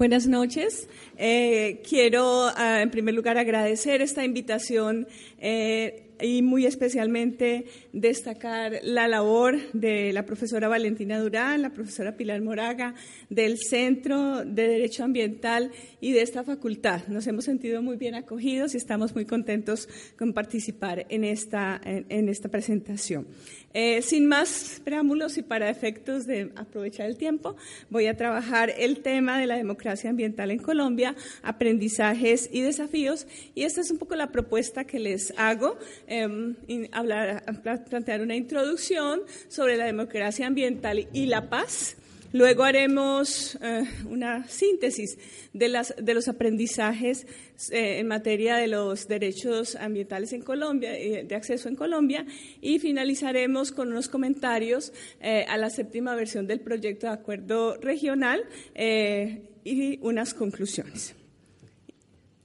Buenas noches. Eh, quiero, ah, en primer lugar, agradecer esta invitación eh, y muy especialmente destacar la labor de la profesora Valentina Durán, la profesora Pilar Moraga, del Centro de Derecho Ambiental y de esta facultad. Nos hemos sentido muy bien acogidos y estamos muy contentos con participar en esta, en, esta presentación. Eh, sin más preámbulos y para efectos de aprovechar el tiempo, voy a trabajar el tema de la democracia ambiental en Colombia, aprendizajes y desafíos. Y esta es un poco la propuesta que les hago, eh, hablar, plantear una introducción sobre la democracia ambiental y la paz. Luego haremos eh, una síntesis de, las, de los aprendizajes eh, en materia de los derechos ambientales en Colombia, eh, de acceso en Colombia, y finalizaremos con unos comentarios a la séptima versión del proyecto de acuerdo regional y unas conclusiones.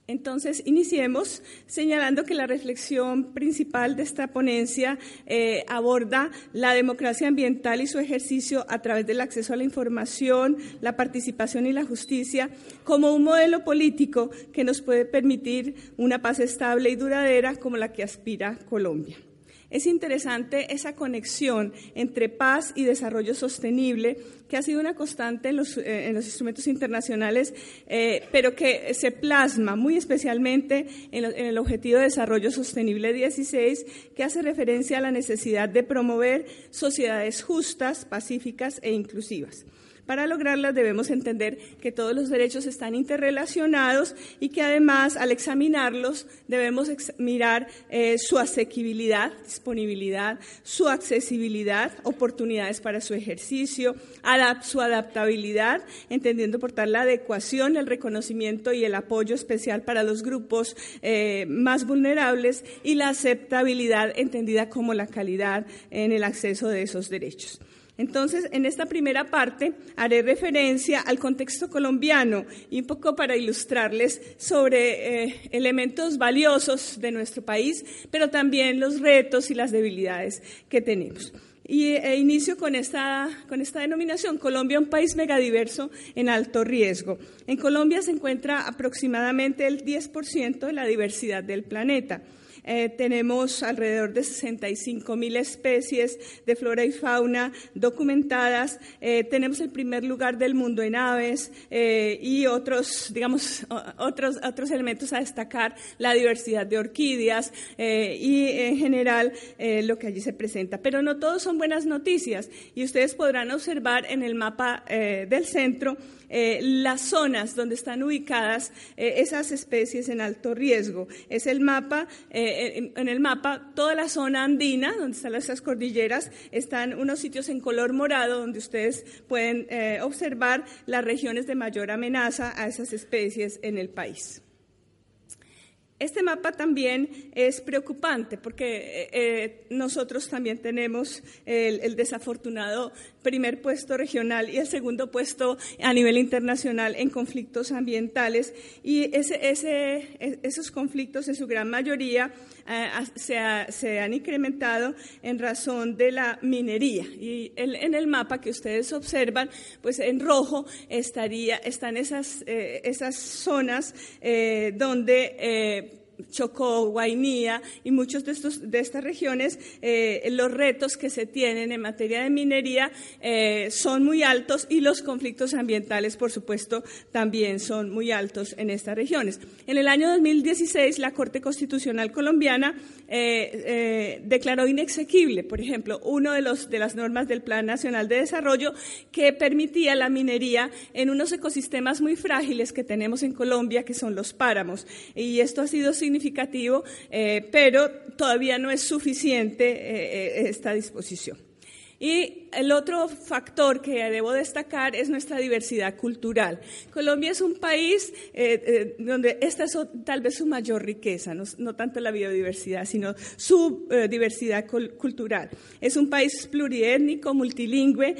Entonces, iniciemos señalando que la reflexión principal de esta ponencia eh, aborda la democracia ambiental y su ejercicio a través del acceso a la información, la participación y la justicia como un modelo político que nos puede permitir una paz estable y duradera como la que aspira Colombia. Es interesante esa conexión entre paz y desarrollo sostenible que ha sido una constante en los, eh, instrumentos internacionales, eh, pero que se plasma muy especialmente en, en, el Objetivo de Desarrollo Sostenible 16, que hace referencia a la necesidad de promover sociedades justas, pacíficas e inclusivas. Para lograrlas debemos entender que todos los derechos están interrelacionados y que además al examinarlos debemos mirar eh, su asequibilidad, disponibilidad, su accesibilidad, oportunidades para su ejercicio, su adaptabilidad, entendiendo por tal la adecuación, el reconocimiento y el apoyo especial para los grupos eh, más vulnerables y la aceptabilidad entendida como la calidad en el acceso de esos derechos. Entonces, en esta primera parte haré referencia al contexto colombiano y un poco para ilustrarles sobre eh, elementos valiosos de nuestro país, pero también los retos y las debilidades que tenemos. Y e inicio con esta, con esta denominación, Colombia, un país megadiverso en alto riesgo. En Colombia se encuentra aproximadamente el 10% de la diversidad del planeta. Eh, tenemos alrededor de 65 mil especies de flora y fauna documentadas. Eh, tenemos el primer lugar del mundo en aves eh, y otros, digamos, otros, otros elementos a destacar, la diversidad de orquídeas y en general lo que allí se presenta. Pero no todos son buenas noticias y ustedes podrán observar en el mapa del centro eh, las zonas donde están ubicadas eh, esas especies en alto riesgo. Es el mapa, eh, en, el mapa, toda la zona andina, donde están esas cordilleras, están unos sitios en color morado donde ustedes pueden observar las regiones de mayor amenaza a esas especies en el país. Este mapa también es preocupante porque nosotros también tenemos el, desafortunado primer puesto regional y el segundo puesto a nivel internacional en conflictos ambientales y esos conflictos en su gran mayoría eh, se, han incrementado en razón de la minería. Y en el mapa que ustedes observan, pues en rojo estaría, están esas, eh, esas zonas donde Chocó, Guainía y muchos de, de estas regiones, eh, los retos que se tienen en materia de minería eh, son muy altos y los conflictos ambientales, por supuesto, también son muy altos en estas regiones. En el año 2016, la Corte Constitucional colombiana eh, declaró inexequible, por ejemplo, una de, de las normas del Plan Nacional de Desarrollo que permitía la minería en unos ecosistemas muy frágiles que tenemos en Colombia, que son los páramos. Y esto ha sido significativo, eh, pero todavía no es suficiente eh, eh, esta disposición. Y el otro factor que debo destacar es nuestra diversidad cultural. Colombia es un país eh, eh, donde esta es tal vez su mayor riqueza, no, tanto la biodiversidad, sino su eh, diversidad cultural. Es un país pluriétnico, multilingüe,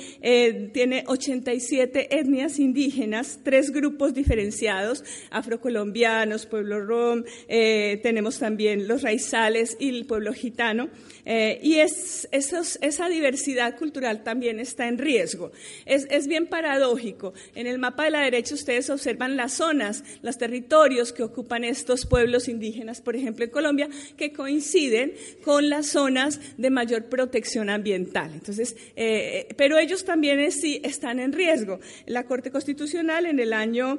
tiene 87 etnias indígenas, tres grupos diferenciados, afrocolombianos, pueblo rom, tenemos también los raizales y el pueblo gitano. y es, esa diversidad cultural también está en riesgo. Es, es, bien paradójico. En el mapa de la derecha ustedes observan las zonas, los territorios que ocupan estos pueblos indígenas, por ejemplo en Colombia, que coinciden con las zonas de mayor protección ambiental. Entonces, eh, pero ellos también sí están en riesgo. La Corte Constitucional en el año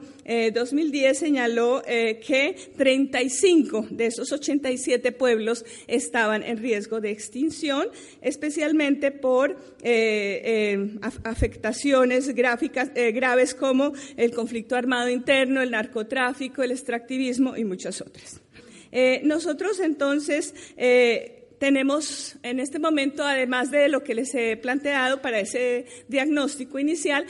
2010 eh, señaló eh, que 35 de esos 87 pueblos estaban en riesgo de extinción, especialmente por eh, eh, afectaciones gráficas, eh, graves como el conflicto armado interno, el narcotráfico, el extractivismo y muchas otras. nosotros entonces tenemos en este momento, además de lo que les he planteado para ese diagnóstico inicial,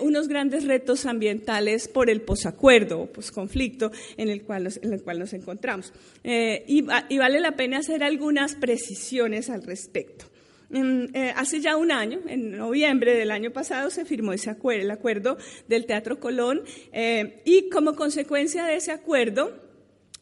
unos grandes retos ambientales por el posacuerdo o posconflicto en el cual nos, en el cual nos encontramos. y, vale la pena hacer algunas precisiones al respecto. Eh, hace ya un año, en noviembre del año pasado, se firmó ese acuerdo, el acuerdo del Teatro Colón, eh, y como consecuencia de ese acuerdo,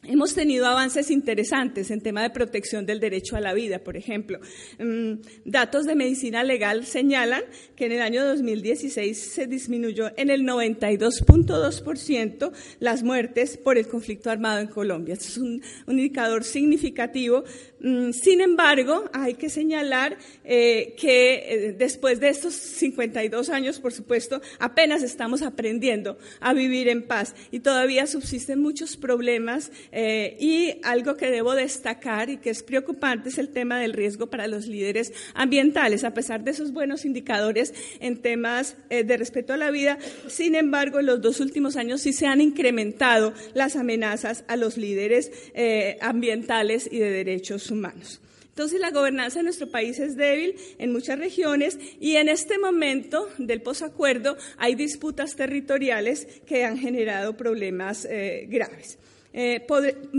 Hemos tenido avances interesantes en tema de protección del derecho a la vida, por ejemplo. Mm, datos de medicina legal señalan que en el año 2016 se disminuyó en el 92.2% las muertes por el conflicto armado en Colombia. Es un, indicador significativo. Mm, sin embargo, hay que señalar eh, que eh, después de estos 52 años, por supuesto, apenas estamos aprendiendo a vivir en paz y todavía subsisten muchos problemas eh, y algo que debo destacar y que es preocupante es el tema del riesgo para los líderes ambientales. A pesar de esos buenos indicadores en temas eh, de respeto a la vida, sin embargo, en los dos últimos años sí se han incrementado las amenazas a los líderes eh, ambientales y de derechos humanos. Entonces la gobernanza de nuestro país es débil en muchas regiones y en este momento del posacuerdo hay disputas territoriales que han generado problemas graves. Eh,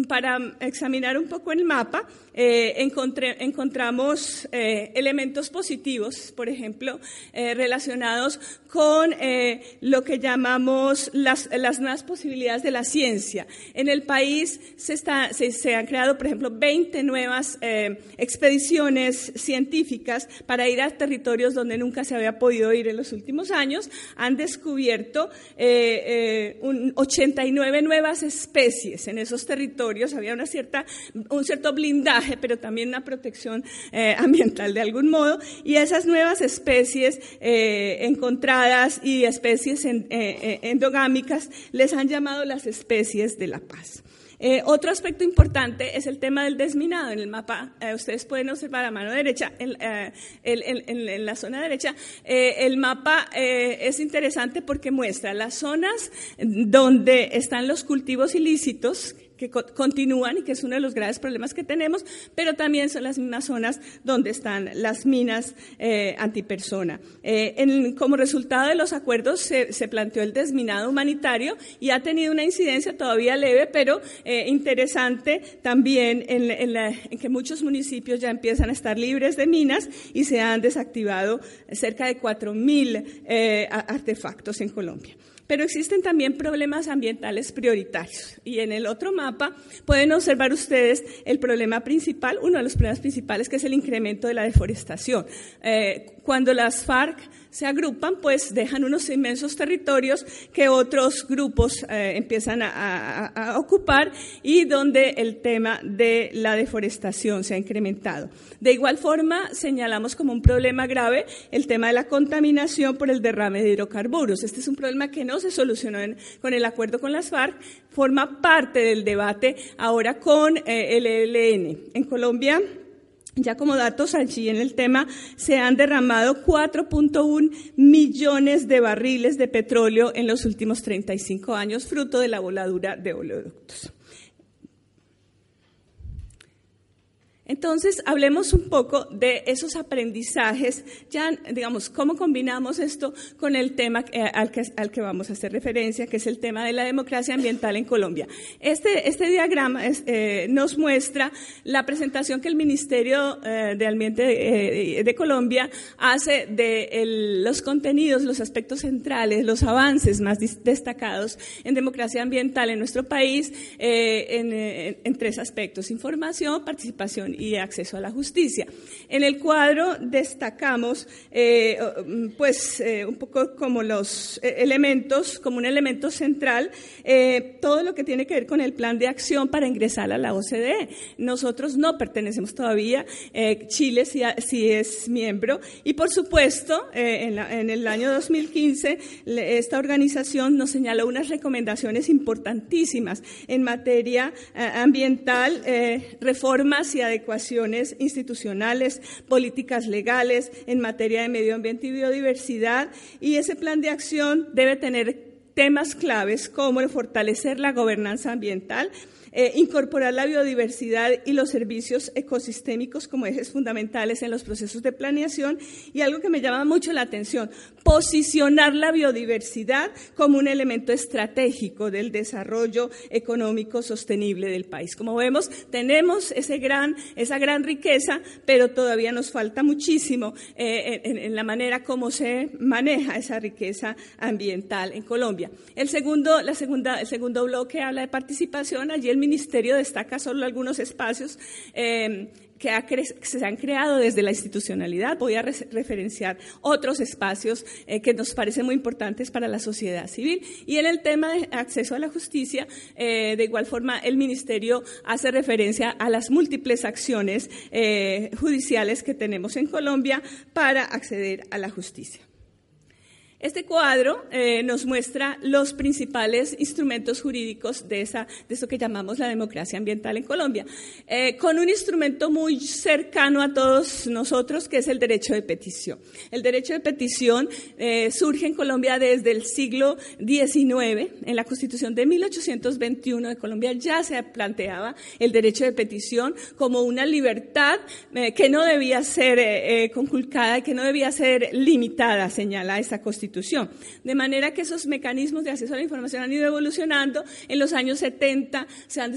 para examinar un poco el mapa, eh, encontramos eh, elementos positivos, por ejemplo, relacionados con lo que llamamos las, nuevas posibilidades de la ciencia. En el país se, se han creado, por ejemplo, 20 nuevas expediciones científicas para ir a territorios donde nunca se había podido ir en los últimos años. Han descubierto 89 nuevas especies en esos territorios, había una cierta, un cierto blindaje, pero también una protección eh, ambiental de algún modo, y esas nuevas especies eh, encontradas y especies eh, endogámicas les han llamado las especies de la paz. otro aspecto importante es el tema del desminado. En el mapa, ustedes pueden observar a mano derecha, en, en la zona derecha, el mapa es interesante porque muestra las zonas donde están los cultivos ilícitos, que continúan y que es uno de los graves problemas que tenemos, pero también son las mismas zonas donde están las minas eh, antipersona. Eh, como resultado de los acuerdos se, planteó el desminado humanitario y ha tenido una incidencia todavía leve, pero eh, interesante también en, que muchos municipios ya empiezan a estar libres de minas y se han desactivado cerca de 4.000 artefactos en Colombia. Pero existen también problemas ambientales prioritarios. Y en el otro mapa pueden observar ustedes el problema principal, uno de los problemas principales, que es el incremento de la deforestación. Eh, cuando las FARC se agrupan, pues dejan unos inmensos territorios que otros grupos eh, empiezan a, ocupar y donde el tema de la deforestación se ha incrementado. De igual forma, señalamos como un problema grave el tema de la contaminación por el derrame de hidrocarburos. Este es un problema que no se solucionó con el acuerdo con las FARC, forma parte del debate ahora con eh, el ELN. En Colombia, ya como datos allí en el tema, se han derramado 4.1 millones de barriles de petróleo en los últimos 35 años, fruto de la voladura de oleoductos. Entonces, hablemos un poco de esos aprendizajes, ya, digamos, cómo combinamos esto con el tema eh, al, que, vamos a hacer referencia, que es el tema de la democracia ambiental en Colombia. Este, este diagrama eh, nos muestra la presentación que el Ministerio eh, de Ambiente de, Colombia hace de los contenidos, los aspectos centrales, los avances más destacados en democracia ambiental en nuestro país en, en tres aspectos, información, participación y acceso a la justicia. En el cuadro destacamos, eh, pues, eh, un poco como los eh, elementos, como un elemento central, todo lo que tiene que ver con el plan de acción para ingresar a la OCDE. Nosotros no pertenecemos todavía, Chile sí, es miembro, y por supuesto, en el año 2015, esta organización nos señaló unas recomendaciones importantísimas en materia ambiental, reformas y adecuaciones ecuaciones institucionales, políticas legales en materia de medio ambiente y biodiversidad, y ese plan de acción debe tener temas claves como fortalecer la gobernanza ambiental, eh, incorporar la biodiversidad y los servicios ecosistémicos como ejes fundamentales en los procesos de planeación y algo que me llama mucho la atención, posicionar la biodiversidad como un elemento estratégico del desarrollo económico sostenible del país. Como vemos, tenemos ese gran, esa gran riqueza, pero todavía nos falta muchísimo eh, en, la manera como se maneja esa riqueza ambiental en Colombia. El segundo, la segunda, el segundo bloque habla de participación. Allí el ministerio destaca solo algunos espacios eh, que, se han creado desde la institucionalidad. Voy a referenciar otros espacios eh, que nos parecen muy importantes para la sociedad civil. Y en el tema de acceso a la justicia, eh, de igual forma, el ministerio hace referencia a las múltiples acciones judiciales que tenemos en Colombia para acceder a la justicia. Este cuadro eh, nos muestra los principales instrumentos jurídicos de, esa, de eso que llamamos la democracia ambiental en Colombia, eh, con un instrumento muy cercano a todos nosotros, que es el derecho de petición. El derecho de petición eh, surge en Colombia desde el siglo XIX. En la Constitución de 1821 de Colombia ya se planteaba el derecho de petición como una libertad que no debía ser conculcada y que no debía ser limitada, señala esa Constitución. De manera que esos mecanismos de acceso a la información han ido evolucionando. En los años 70 se, han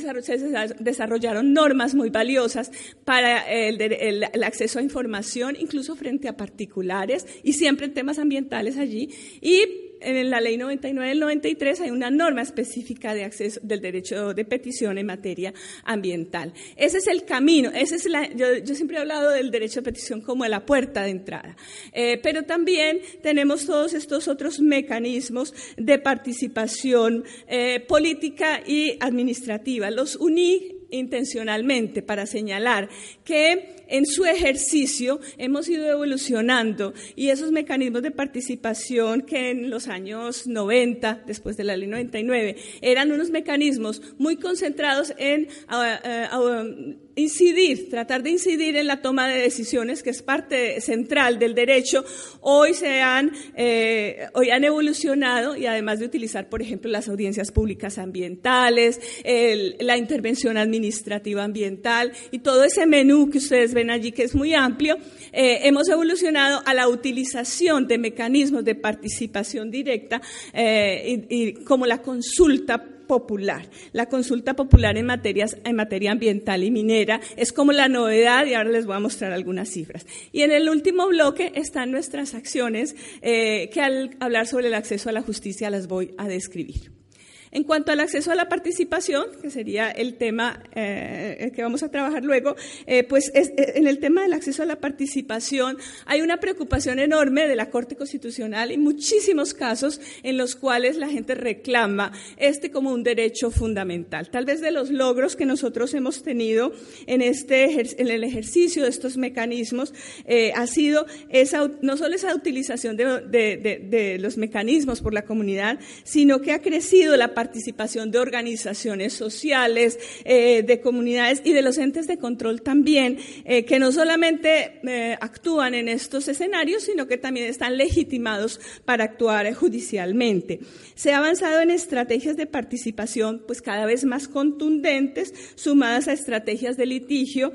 desarrollaron normas muy valiosas para el, acceso a información, incluso frente a particulares, y siempre en temas ambientales allí. Y en la ley 99 del 93 hay una norma específica de acceso del derecho de petición en materia ambiental. Ese es el camino, ese es la, yo, siempre he hablado del derecho de petición como de la puerta de entrada, eh, pero también tenemos todos estos otros mecanismos de participación eh, política y administrativa. Los uní intencionalmente para señalar que en su ejercicio hemos ido evolucionando y esos mecanismos de participación que en los años 90, después de la ley 99, eran unos mecanismos muy concentrados en ah, ah, ah, incidir, tratar de incidir en la toma de decisiones, que es parte central del derecho, hoy se han, eh, hoy han evolucionado y además de utilizar, por ejemplo, las audiencias públicas ambientales, la intervención administrativa ambiental y todo ese menú que ustedes ven allí, que es muy amplio, eh, hemos evolucionado a la utilización de mecanismos de participación directa eh, y como la consulta popular. La consulta popular en, materias, en materia ambiental y minera es como la novedad y ahora les voy a mostrar algunas cifras. Y en el último bloque están nuestras acciones eh, que al hablar sobre el acceso a la justicia las voy a describir. En cuanto al acceso a la participación, que sería el tema eh, que vamos a trabajar luego, eh, pues eh, en el tema del acceso a la participación hay una preocupación enorme de la Corte Constitucional y muchísimos casos en los cuales la gente reclama este como un derecho fundamental. Tal vez de los logros que nosotros hemos tenido en, este, en el ejercicio de estos mecanismos ha sido no solo esa utilización de, de los mecanismos por la comunidad, sino que ha crecido la participación de organizaciones sociales, eh, de comunidades y de los entes de control también, eh, que no solamente eh, actúan en estos escenarios, sino que también están legitimados para actuar judicialmente. Se ha avanzado en estrategias de participación pues cada vez más contundentes, sumadas a estrategias de litigio,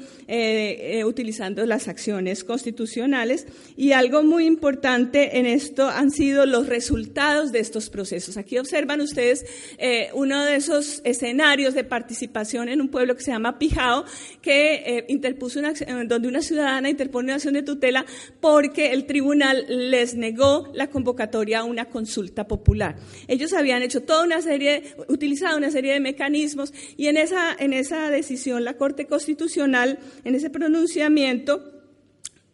utilizando las acciones constitucionales. Y algo muy importante en esto han sido los resultados de estos procesos. Aquí observan ustedes eh, uno de esos escenarios de participación en un pueblo que se llama Pijao, que eh, interpuso una donde una ciudadana interpone una acción de tutela porque el tribunal les negó la convocatoria a una consulta popular. Ellos habían hecho toda una serie, utilizado una serie de mecanismos y en esa, en esa decisión la Corte Constitucional, en ese pronunciamiento,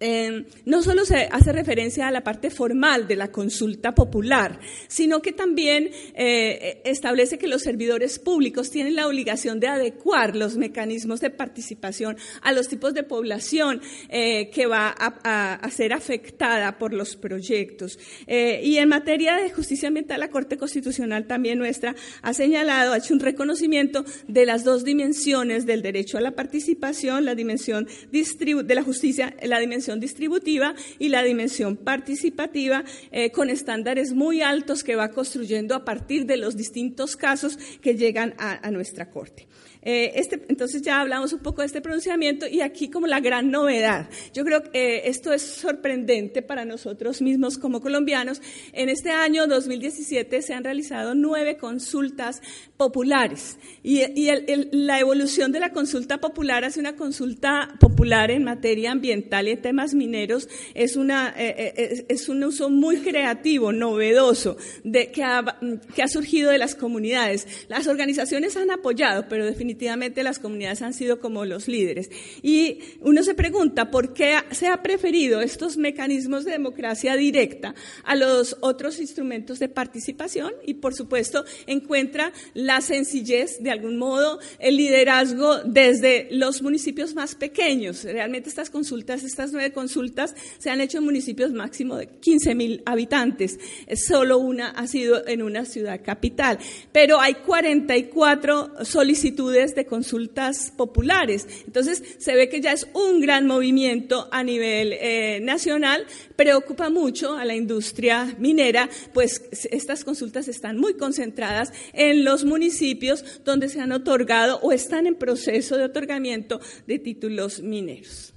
Em, no solo se hace referencia a la parte formal de la consulta popular, sino que también eh, establece que los servidores públicos tienen la obligación de adecuar los mecanismos de participación a los tipos de población eh, que va a, ser afectada por los proyectos. Eh, y en materia de justicia ambiental, la Corte Constitucional también nuestra ha señalado, ha hecho un reconocimiento de las dos dimensiones del derecho a la participación, la dimensión de la justicia, la dimensión distributiva y la dimensión participativa eh, con estándares muy altos que va construyendo a partir de los distintos casos que llegan a nuestra Corte. Eh, este, entonces ya hablamos un poco de este pronunciamiento y aquí como la gran novedad. Yo creo que eh, esto es sorprendente para nosotros mismos como colombianos. En este año 2017 se han realizado nueve consultas populares y, la evolución de la consulta popular hacia una consulta popular en materia ambiental y en temas mineros es, una, eh, es un uso muy creativo, novedoso, de, que, ha, que ha surgido de las comunidades. Las organizaciones han apoyado, pero definitivamente definitivamente las comunidades han sido como los líderes. Y uno se pregunta por qué se ha preferido estos mecanismos de democracia directa a los otros instrumentos de participación y, por supuesto, encuentra la sencillez, de algún modo, el liderazgo desde los municipios más pequeños. Realmente estas consultas, estas nueve consultas, se han hecho en municipios máximo de 15 mil habitantes. Solo una ha sido en una ciudad capital. Pero hay 44 solicitudes de consultas populares. Entonces, se ve que ya es un gran movimiento a nivel eh, nacional, preocupa mucho a la industria minera, pues estas consultas están muy concentradas en los municipios donde se han otorgado o están en proceso de otorgamiento de títulos mineros.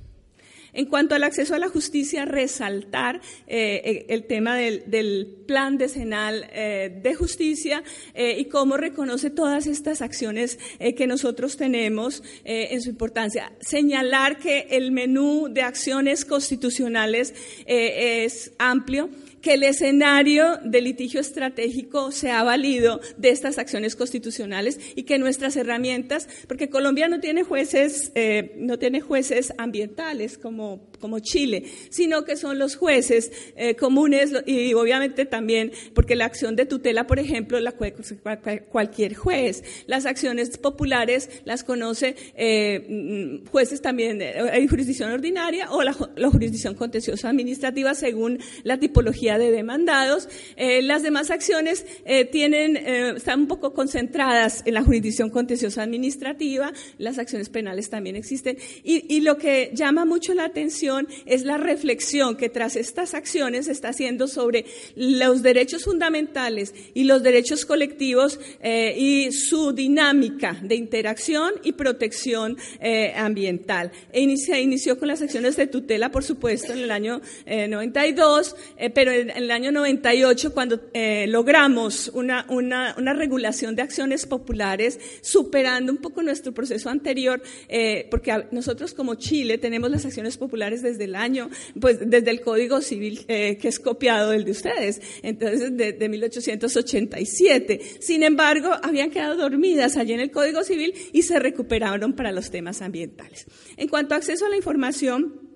En cuanto al acceso a la justicia, resaltar eh, eh, el tema del, plan decenal eh, de justicia y cómo reconoce todas estas acciones que nosotros tenemos en su importancia. Señalar que el menú de acciones constitucionales es amplio que el escenario de litigio estratégico se ha valido de estas acciones constitucionales y que nuestras herramientas, porque Colombia no tiene jueces, eh, no tiene jueces ambientales como, como Chile, sino que son los jueces eh, comunes y obviamente también porque la acción de tutela, por ejemplo, la cualquier juez. Las acciones populares las conoce eh, jueces también hay jurisdicción ordinaria o la, jurisdicción contenciosa administrativa según la tipología de demandados. Eh, las demás acciones eh, tienen, eh, están un poco concentradas en la jurisdicción contenciosa administrativa, las acciones penales también existen. Y, lo que llama mucho la atención es la reflexión que tras estas acciones se está haciendo sobre los derechos fundamentales y los derechos colectivos y su dinámica de interacción y protección ambiental. E inició con las acciones de tutela, por supuesto, en el año 92, pero en el año 98 cuando eh, logramos una, una, regulación de acciones populares, superando un poco nuestro proceso anterior, eh, porque nosotros como Chile tenemos las acciones populares desde el año, pues desde el Código Civil eh, que es copiado del de ustedes, entonces de, de 1887. Sin embargo, habían quedado dormidas allí en el Código Civil y se recuperaron para los temas ambientales. En cuanto a acceso a la información,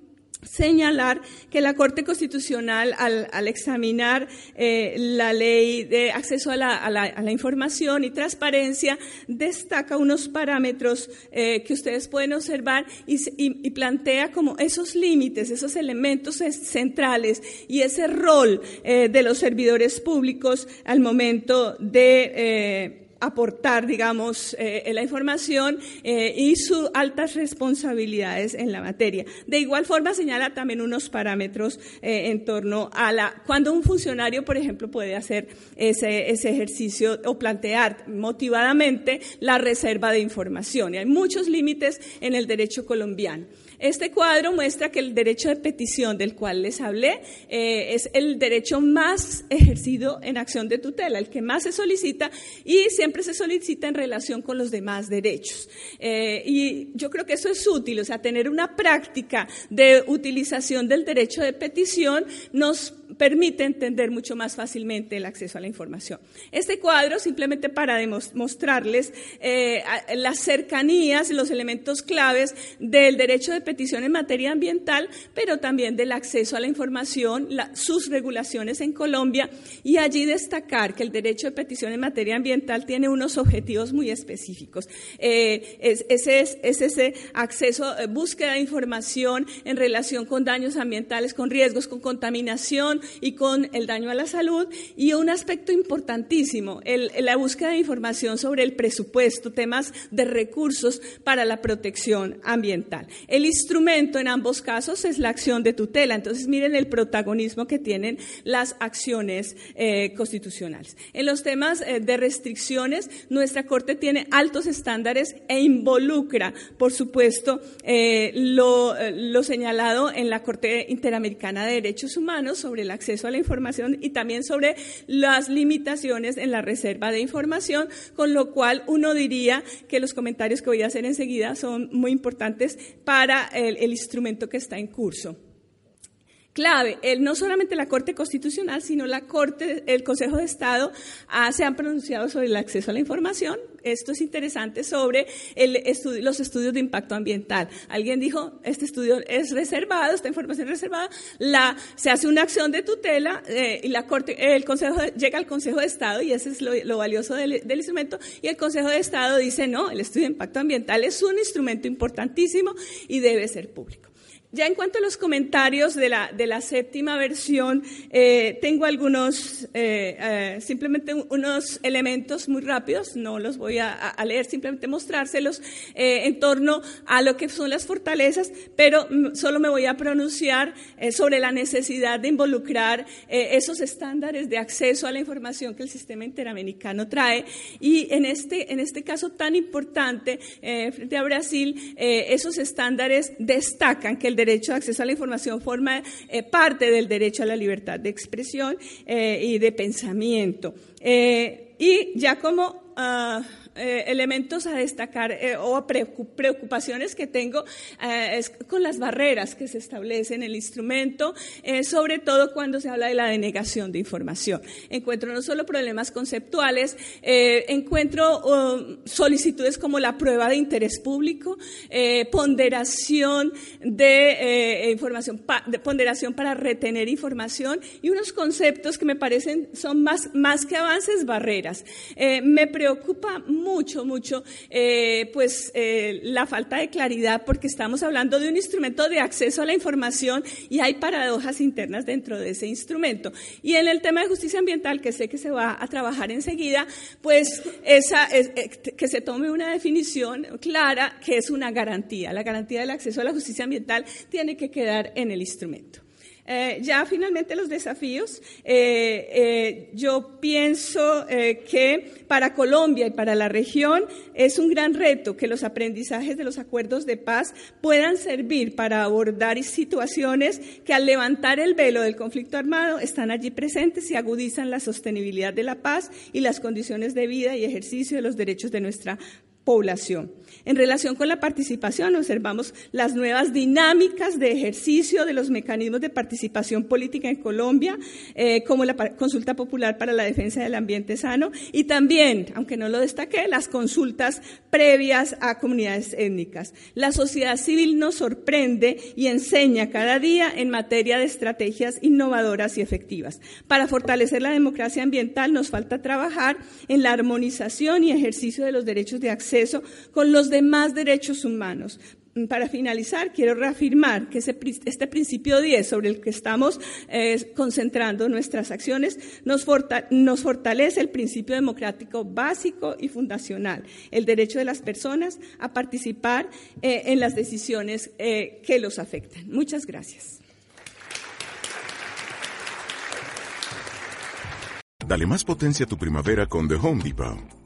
señalar que la Corte Constitucional, al, examinar eh, la ley de acceso a la, información y transparencia, destaca unos parámetros eh, que ustedes pueden observar y, plantea como esos límites, esos elementos centrales y ese rol eh, de los servidores públicos al momento de aportar, digamos, eh, la información eh, y sus altas responsabilidades en la materia. De igual forma, señala también unos parámetros eh, en torno a la, cuando un funcionario, por ejemplo, puede hacer ese, ese ejercicio o plantear motivadamente la reserva de información. Y hay muchos límites en el derecho colombiano. Este cuadro muestra que el derecho de petición del cual les hablé eh, es el derecho más ejercido en acción de tutela, el que más se solicita y siempre se solicita en relación con los demás derechos. Eh, y yo creo que eso es útil, o sea, tener una práctica de utilización del derecho de petición nos permite entender mucho más fácilmente el acceso a la información. Este cuadro, simplemente para mostrarles eh, las cercanías, los elementos claves del derecho de petición en materia ambiental, pero también del acceso a la información, sus regulaciones en Colombia, y allí destacar que el derecho de petición en materia ambiental tiene unos objetivos muy específicos. Eh, es, ese es, ese acceso, eh, búsqueda de información en relación con daños ambientales, con riesgos, con contaminación, y con el daño a la salud. Y un aspecto importantísimo, la búsqueda de información sobre el presupuesto, temas de recursos para la protección ambiental. El instrumento en ambos casos es la acción de tutela. Entonces, miren el protagonismo que tienen las acciones eh, constitucionales. En los temas eh, de restricciones, nuestra Corte tiene altos estándares e involucra, por supuesto, eh, lo, lo señalado en la Corte Interamericana de Derechos Humanos sobre la acceso a la información y también sobre las limitaciones en la reserva de información, con lo cual uno diría que los comentarios que voy a hacer enseguida son muy importantes para el, el instrumento que está en curso clave. El, no solamente la Corte Constitucional, sino la Corte, el Consejo de Estado ah, se han pronunciado sobre el acceso a la información. Esto es interesante sobre el los estudios de impacto ambiental. Alguien dijo, este estudio es reservado, esta información es reservada, la, se hace una acción de tutela eh, y la Corte, el Consejo llega al Consejo de Estado y ese es lo, valioso del, del instrumento y el Consejo de Estado dice, no, el estudio de impacto ambiental es un instrumento importantísimo y debe ser público. Ya en cuanto a los comentarios de la, de la séptima versión, eh, tengo algunos, eh, eh, simplemente unos elementos muy rápidos, no los voy a, leer, simplemente mostrárselos en torno a lo que son las fortalezas, pero solo me voy a pronunciar sobre la necesidad de involucrar esos estándares de acceso a la información que el sistema interamericano trae. Y en este, en este caso tan importante, frente a Brasil, esos estándares destacan que el derecho de acceso a la información forma eh, parte del derecho a la libertad de expresión eh, y de pensamiento. Eh, y ya como ah, eh, elementos a destacar eh, o preocupaciones que tengo eh, es con las barreras que se establecen en el instrumento, sobre todo cuando se habla de la denegación de información. Encuentro no solo problemas conceptuales, encuentro um, solicitudes como la prueba de interés público, ponderación de información, de ponderación para retener información y unos conceptos que me parecen son más, más que avances, barreras. me preocupa mucho, mucho, eh, pues eh, la falta de claridad porque estamos hablando de un instrumento de acceso a la información y hay paradojas internas dentro de ese instrumento. Y en el tema de justicia ambiental, que sé que se va a trabajar enseguida, pues esa, eh, que se tome una definición clara que es una garantía. La garantía del acceso a la justicia ambiental tiene que quedar en el instrumento. Eh, ya finalmente los desafíos. Eh, eh, yo pienso que para Colombia y para la región es un gran reto que los aprendizajes de los acuerdos de paz puedan servir para abordar situaciones que al levantar el velo del conflicto armado están allí presentes y agudizan la sostenibilidad de la paz y las condiciones de vida y ejercicio de los derechos de nuestra población. En relación con la participación, observamos las nuevas dinámicas de ejercicio de los mecanismos de participación política en Colombia, eh, como la consulta popular para la defensa del ambiente sano y también, aunque no lo destaqué, las consultas previas a comunidades étnicas. La sociedad civil nos sorprende y enseña cada día en materia de estrategias innovadoras y efectivas. Para fortalecer la democracia ambiental nos falta trabajar en la armonización y ejercicio de los derechos de acceso con los demás derechos humanos para finalizar, quiero reafirmar que este principio 10 sobre el que estamos eh, concentrando nuestras acciones nos, fortalece el principio democrático básico y fundacional, el derecho de las personas a participar eh, en las decisiones eh, que los afectan. Muchas gracias. Dale más potencia a tu primavera con The Home Depot.